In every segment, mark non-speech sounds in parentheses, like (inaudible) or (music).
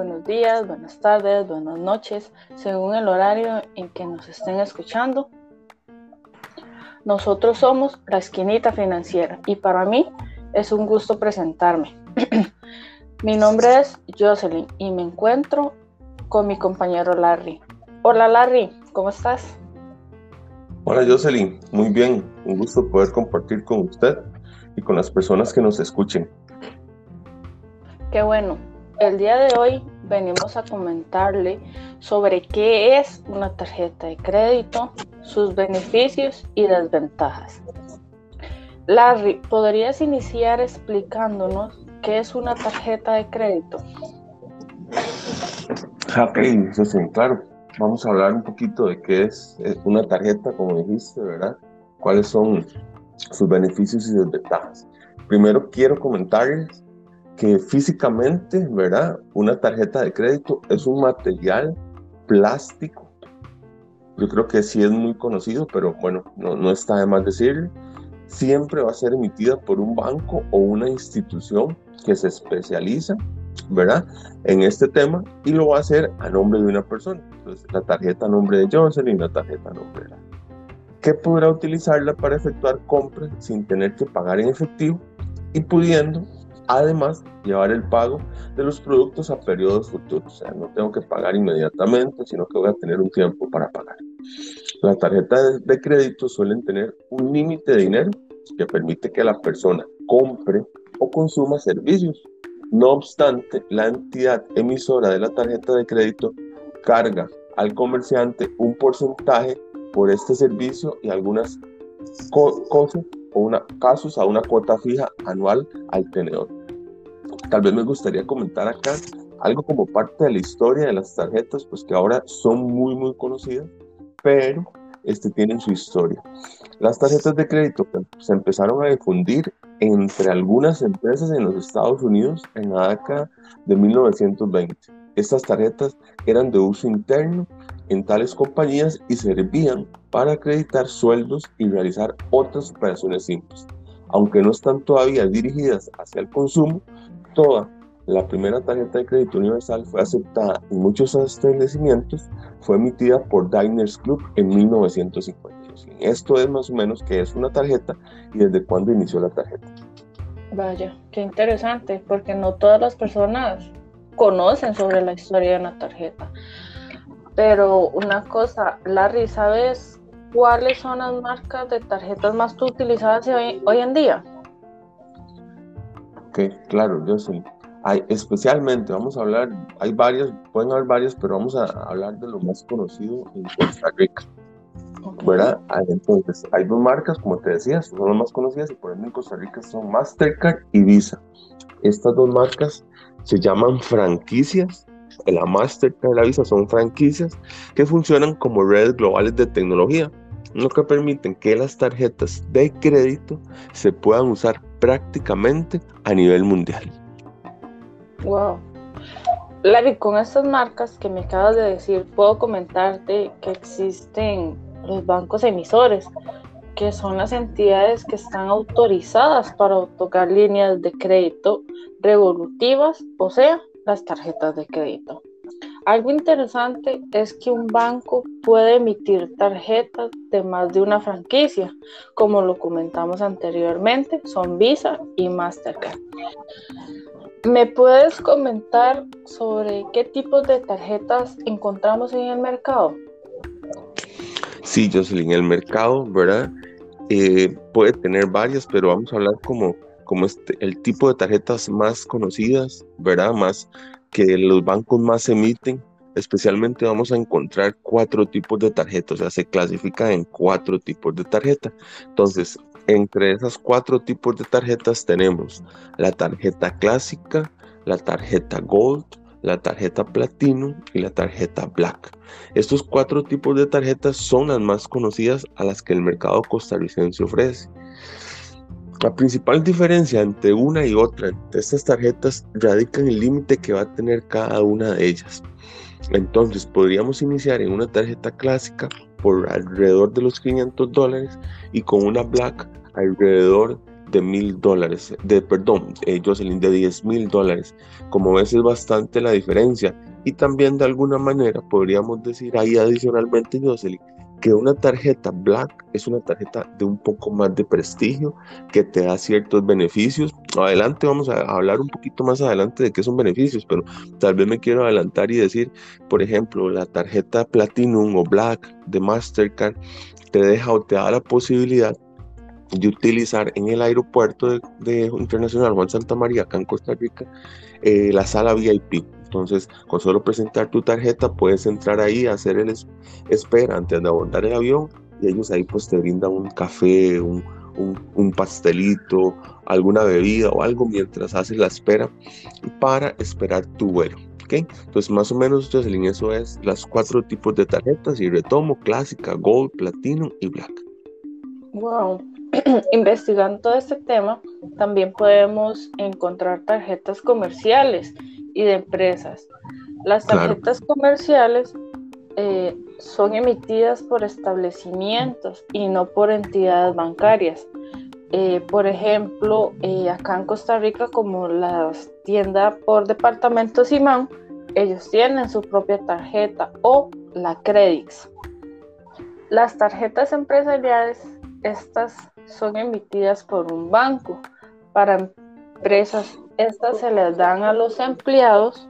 buenos días, buenas tardes, buenas noches, según el horario en que nos estén escuchando. Nosotros somos la esquinita financiera y para mí es un gusto presentarme. (clears throat) mi nombre es Jocelyn y me encuentro con mi compañero Larry. Hola Larry, ¿cómo estás? Hola Jocelyn, muy bien, un gusto poder compartir con usted y con las personas que nos escuchen. Qué bueno, el día de hoy venimos a comentarle sobre qué es una tarjeta de crédito, sus beneficios y desventajas. Larry, ¿podrías iniciar explicándonos qué es una tarjeta de crédito? Ok, sí, claro. Vamos a hablar un poquito de qué es una tarjeta, como dijiste, ¿verdad? ¿Cuáles son sus beneficios y desventajas? Primero quiero comentarles que físicamente, ¿verdad? Una tarjeta de crédito es un material plástico. Yo creo que sí es muy conocido, pero bueno, no, no está de más decirlo. Siempre va a ser emitida por un banco o una institución que se especializa, ¿verdad? En este tema y lo va a hacer a nombre de una persona. Entonces, la tarjeta a nombre de Jocelyn la tarjeta a nombre de la que podrá utilizarla para efectuar compras sin tener que pagar en efectivo y pudiendo Además, llevar el pago de los productos a periodos futuros. O sea, no tengo que pagar inmediatamente, sino que voy a tener un tiempo para pagar. Las tarjetas de crédito suelen tener un límite de dinero que permite que la persona compre o consuma servicios. No obstante, la entidad emisora de la tarjeta de crédito carga al comerciante un porcentaje por este servicio y algunas cosas o una, casos a una cuota fija anual al tenedor. Tal vez me gustaría comentar acá algo como parte de la historia de las tarjetas, pues que ahora son muy, muy conocidas, pero este, tienen su historia. Las tarjetas de crédito se empezaron a difundir entre algunas empresas en los Estados Unidos en la década de 1920. Estas tarjetas eran de uso interno en tales compañías y servían para acreditar sueldos y realizar otras operaciones simples. Aunque no están todavía dirigidas hacia el consumo, toda la primera tarjeta de crédito universal fue aceptada en muchos establecimientos, fue emitida por Diners Club en 1952. Esto es más o menos qué es una tarjeta y desde cuándo inició la tarjeta. Vaya, qué interesante, porque no todas las personas conocen sobre la historia de una tarjeta. Pero una cosa, Larry, ¿sabes cuáles son las marcas de tarjetas más utilizadas hoy en día? Ok, claro, yo sí. Hay, especialmente, vamos a hablar, hay varias, pueden haber varias, pero vamos a hablar de lo más conocido en Costa Rica. ¿Verdad? Ah, entonces, hay dos marcas, como te decía, son las más conocidas y por ejemplo en Costa Rica son Mastercard y Visa. Estas dos marcas se llaman franquicias. La Mastercard y la Visa son franquicias que funcionan como redes globales de tecnología, lo que permiten que las tarjetas de crédito se puedan usar prácticamente a nivel mundial. Wow. Larry, con estas marcas que me acabas de decir, puedo comentarte que existen los bancos emisores, que son las entidades que están autorizadas para otorgar líneas de crédito revolutivas, o sea, las tarjetas de crédito. Algo interesante es que un banco puede emitir tarjetas de más de una franquicia, como lo comentamos anteriormente, son Visa y Mastercard. ¿Me puedes comentar sobre qué tipos de tarjetas encontramos en el mercado? Sí, Jocelyn, el mercado, ¿verdad? Eh, puede tener varias, pero vamos a hablar como, como este, el tipo de tarjetas más conocidas, ¿verdad? Más que los bancos más emiten, especialmente vamos a encontrar cuatro tipos de tarjetas, o sea, se clasifica en cuatro tipos de tarjeta. Entonces, entre esas cuatro tipos de tarjetas tenemos la tarjeta clásica, la tarjeta Gold, la tarjeta Platino y la tarjeta Black. Estos cuatro tipos de tarjetas son las más conocidas a las que el mercado costarricense ofrece. La principal diferencia entre una y otra de estas tarjetas radica en el límite que va a tener cada una de ellas. Entonces podríamos iniciar en una tarjeta clásica por alrededor de los 500 dólares y con una Black alrededor de mil dólares, de, perdón, eh, Jocelyn, de 10 mil dólares. Como ves es bastante la diferencia. Y también de alguna manera podríamos decir ahí adicionalmente, Jocelyn, que una tarjeta Black es una tarjeta de un poco más de prestigio, que te da ciertos beneficios. Adelante vamos a hablar un poquito más adelante de qué son beneficios, pero tal vez me quiero adelantar y decir, por ejemplo, la tarjeta Platinum o Black de Mastercard te deja o te da la posibilidad de utilizar en el aeropuerto de, Internacional Juan Santa María, acá en Costa Rica, eh, la sala VIP. Entonces, con solo presentar tu tarjeta, puedes entrar ahí, hacer el espera antes de abordar el avión y ellos ahí pues te brindan un café, un, un, pastelito, alguna bebida o algo mientras haces la espera para esperar tu vuelo. ¿okay? Entonces, más o menos, Jocelyn, eso es las cuatro tipos de tarjetas y retomo, clásica, gold, platinum y black. Wow, (clears throat) investigando todo este tema, también podemos encontrar tarjetas comerciales y de empresas. Las tarjetas comerciales eh, son emitidas por establecimientos y no por entidades bancarias. Eh, por ejemplo, eh, acá en Costa Rica, como la tienda por departamento Simán, ellos tienen su propia tarjeta o la Credix. Las tarjetas empresariales, estas son emitidas por un banco para empresas estas se les dan a los empleados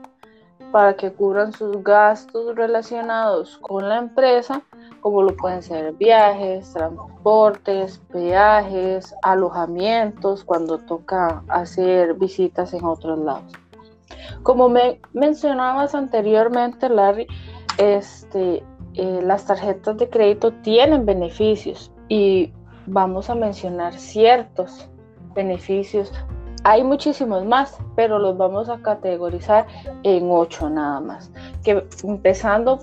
para que cubran sus gastos relacionados con la empresa, como lo pueden ser viajes, transportes, peajes, alojamientos, cuando toca hacer visitas en otros lados. Como me mencionabas anteriormente, Larry, este, eh, las tarjetas de crédito tienen beneficios y vamos a mencionar ciertos beneficios hay muchísimos más, pero los vamos a categorizar en ocho nada más. Que empezando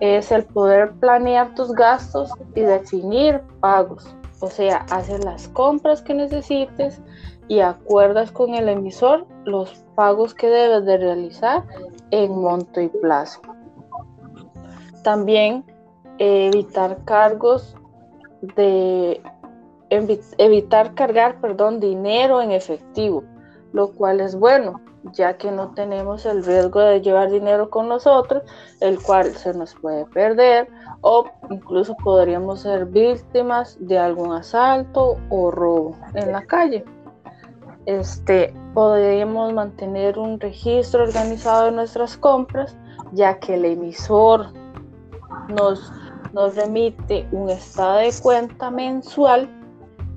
es el poder planear tus gastos y definir pagos. O sea, haces las compras que necesites y acuerdas con el emisor los pagos que debes de realizar en monto y plazo. También evitar cargos de evitar cargar, perdón, dinero en efectivo, lo cual es bueno, ya que no tenemos el riesgo de llevar dinero con nosotros, el cual se nos puede perder o incluso podríamos ser víctimas de algún asalto o robo en la calle. Este, podríamos mantener un registro organizado de nuestras compras, ya que el emisor nos, nos remite un estado de cuenta mensual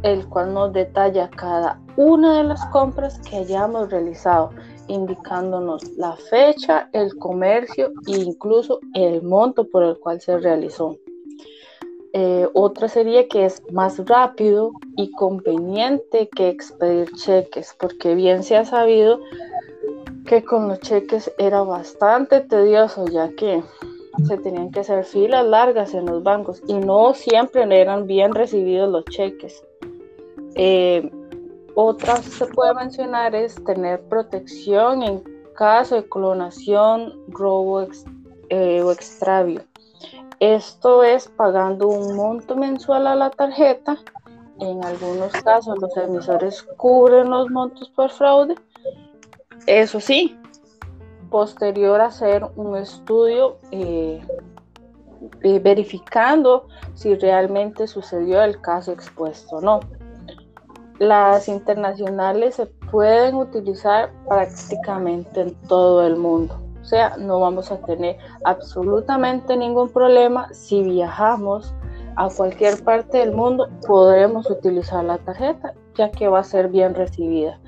el cual nos detalla cada una de las compras que hayamos realizado, indicándonos la fecha, el comercio e incluso el monto por el cual se realizó. Eh, otra sería que es más rápido y conveniente que expedir cheques, porque bien se ha sabido que con los cheques era bastante tedioso, ya que se tenían que hacer filas largas en los bancos y no siempre eran bien recibidos los cheques. Eh, otra se puede mencionar es tener protección en caso de clonación, robo eh, o extravio. Esto es pagando un monto mensual a la tarjeta. En algunos casos los emisores cubren los montos por fraude. Eso sí, posterior a hacer un estudio eh, verificando si realmente sucedió el caso expuesto o no las internacionales se pueden utilizar prácticamente en todo el mundo. O sea, no vamos a tener absolutamente ningún problema si viajamos a cualquier parte del mundo, podremos utilizar la tarjeta ya que va a ser bien recibida.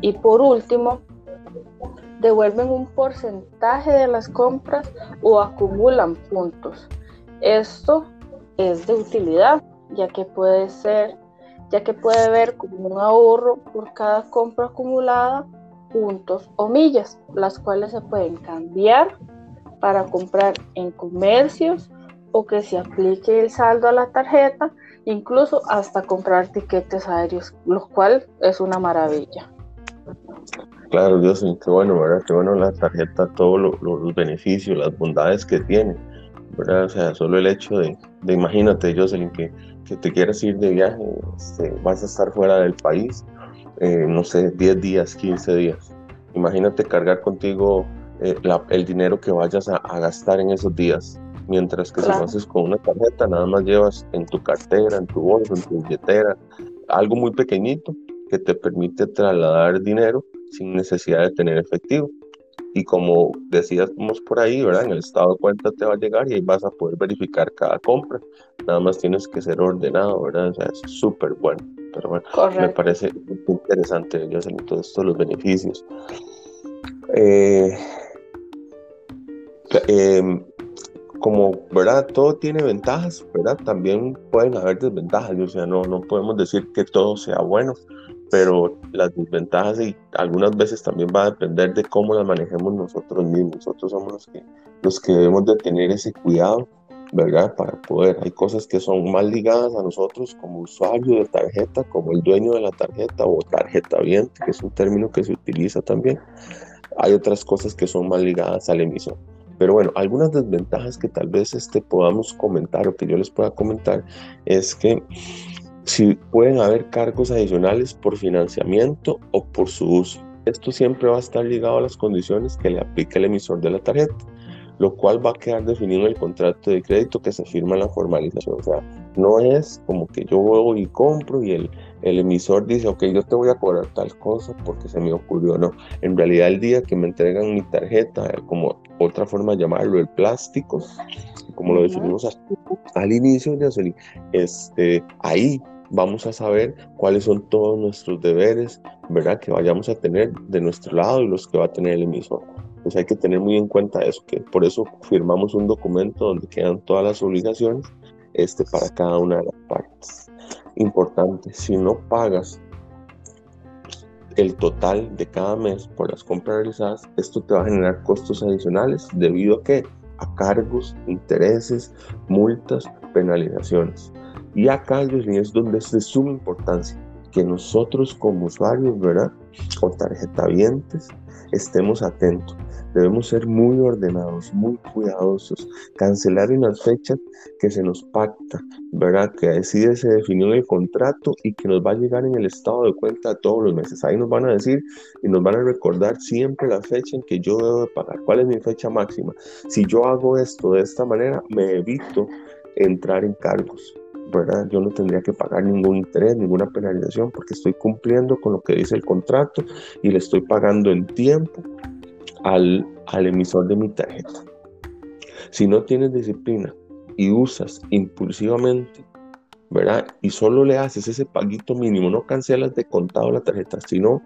Y por último, devuelven un porcentaje de las compras o acumulan puntos. Esto es de utilidad, ya que puede ser ya que puede ver como un ahorro por cada compra acumulada puntos o millas, las cuales se pueden cambiar para comprar en comercios o que se aplique el saldo a la tarjeta, incluso hasta comprar tiquetes aéreos, lo cual es una maravilla. Claro, Dios, qué bueno, ¿verdad? Qué bueno la tarjeta, todos los beneficios, las bondades que tiene, ¿verdad? O sea, solo el hecho de, imagínate, Jocelyn, que, que te quieras ir de viaje, este, vas a estar fuera del país eh, no sé, 10 días, 15 días. Imagínate cargar contigo eh, el dinero que vayas a, gastar en esos días. Mientras que si lo haces con una tarjeta, nada más llevas en tu cartera, en tu bolso, en tu billetera, algo muy pequeñito que te permite trasladar dinero sin necesidad de tener efectivo. Y como decíamos por ahí, ¿verdad? En el estado de cuenta te va a llegar y ahí vas a poder verificar cada compra. Nada más tienes que ser ordenado, ¿verdad? O sea, es súper bueno. Pero bueno, me parece interesante, yo sé todos estos los beneficios. Eh, em, como, ¿verdad? Todo tiene ventajas, ¿verdad? También pueden haber desventajas, o sea, no, no podemos decir que todo sea bueno, pero las desventajas y algunas veces también va a depender de cómo las manejemos nosotros mismos. Nosotros somos los que, los que debemos de tener ese cuidado, ¿verdad? Para poder, hay cosas que son más ligadas a nosotros como usuario de tarjeta, como el dueño de la tarjeta o tarjeta viente, que es un término que se utiliza también. Hay otras cosas que son más ligadas al emisor. Pero bueno, algunas desventajas que tal vez este, podamos comentar o que yo les pueda comentar es que si pueden haber cargos adicionales por financiamiento o por su uso. Esto siempre va a estar ligado a las condiciones que le aplica el emisor de la tarjeta, lo cual va a quedar definido en el contrato de crédito que se firma en la formalización. O sea, no es como que yo voy y compro y el, el emisor dice, ok, yo te voy a cobrar tal cosa porque se me ocurrió. No, en realidad el día que me entregan mi tarjeta, como otra forma de llamarlo, el plástico, como lo definimos al inicio, de este, ahí vamos a saber cuáles son todos nuestros deberes, ¿verdad? Que vayamos a tener de nuestro lado y los que va a tener el emisor. Pues hay que tener muy en cuenta eso, que por eso firmamos un documento donde quedan todas las obligaciones este, para cada una de las partes. Importante, si no pagas el total de cada mes por las compras realizadas, esto te va a generar costos adicionales debido a que a cargos, intereses, multas, penalizaciones. Y acá, es donde es de suma importancia que nosotros como usuarios, ¿verdad? O tarjetavientes, estemos atentos. Debemos ser muy ordenados, muy cuidadosos, cancelar en las fechas que se nos pacta, ¿verdad? Que así se definió en el contrato y que nos va a llegar en el estado de cuenta todos los meses. Ahí nos van a decir y nos van a recordar siempre la fecha en que yo debo de pagar. ¿Cuál es mi fecha máxima? Si yo hago esto de esta manera, me evito entrar en cargos, ¿verdad? Yo no tendría que pagar ningún interés, ninguna penalización, porque estoy cumpliendo con lo que dice el contrato y le estoy pagando en tiempo al, al emisor de mi tarjeta. Si no tienes disciplina y usas impulsivamente ¿verdad? Y solo le haces ese paguito mínimo, no cancelas de contado la tarjeta, sino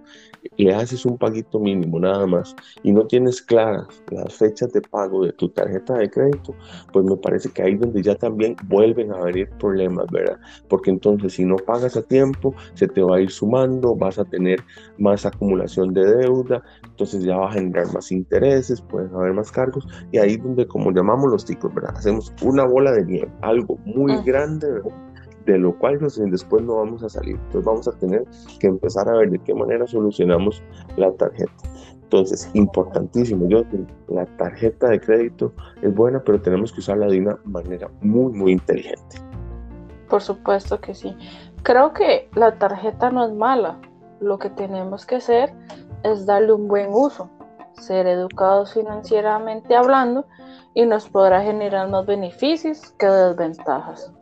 le haces un paguito mínimo nada más y no tienes claras las fechas de pago de tu tarjeta de crédito, pues me parece que ahí donde ya también vuelven a venir problemas, ¿verdad? Porque entonces si no pagas a tiempo, se te va a ir sumando, vas a tener más acumulación de deuda, entonces ya va a generar más intereses, pueden haber más cargos y ahí donde como llamamos los ticos, ¿verdad? Hacemos una bola de nieve, algo muy grande, ¿verdad? De lo cual después no vamos a salir. Entonces vamos a tener que empezar a ver de qué manera solucionamos la tarjeta. Entonces, importantísimo, yo la tarjeta de crédito es buena, pero tenemos que usarla de una manera muy, muy inteligente. Por supuesto que sí. Creo que la tarjeta no es mala. Lo que tenemos que hacer es darle un buen uso, ser educados financieramente hablando y nos podrá generar más beneficios que desventajas.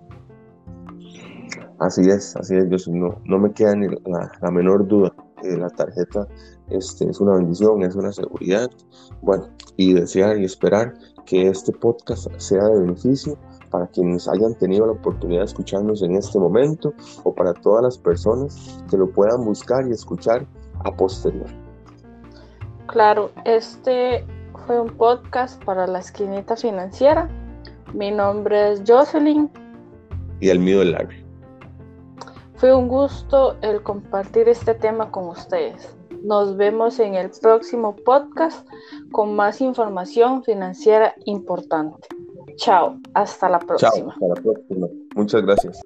Así es, así es, yo no, no me queda ni la, menor duda la tarjeta este, es una bendición, es una seguridad. Bueno, y desear y esperar que este podcast sea de beneficio para quienes hayan tenido la oportunidad de escucharnos en este momento o para todas las personas que lo puedan buscar y escuchar a posterior. Claro, este fue un podcast para la esquinita financiera. Mi nombre es Jocelyn. Y el mío es Larry. Fue un gusto el compartir este tema con ustedes. Nos vemos en el próximo podcast con más información financiera importante. Chao, hasta la próxima. Chao, hasta la próxima. Muchas gracias.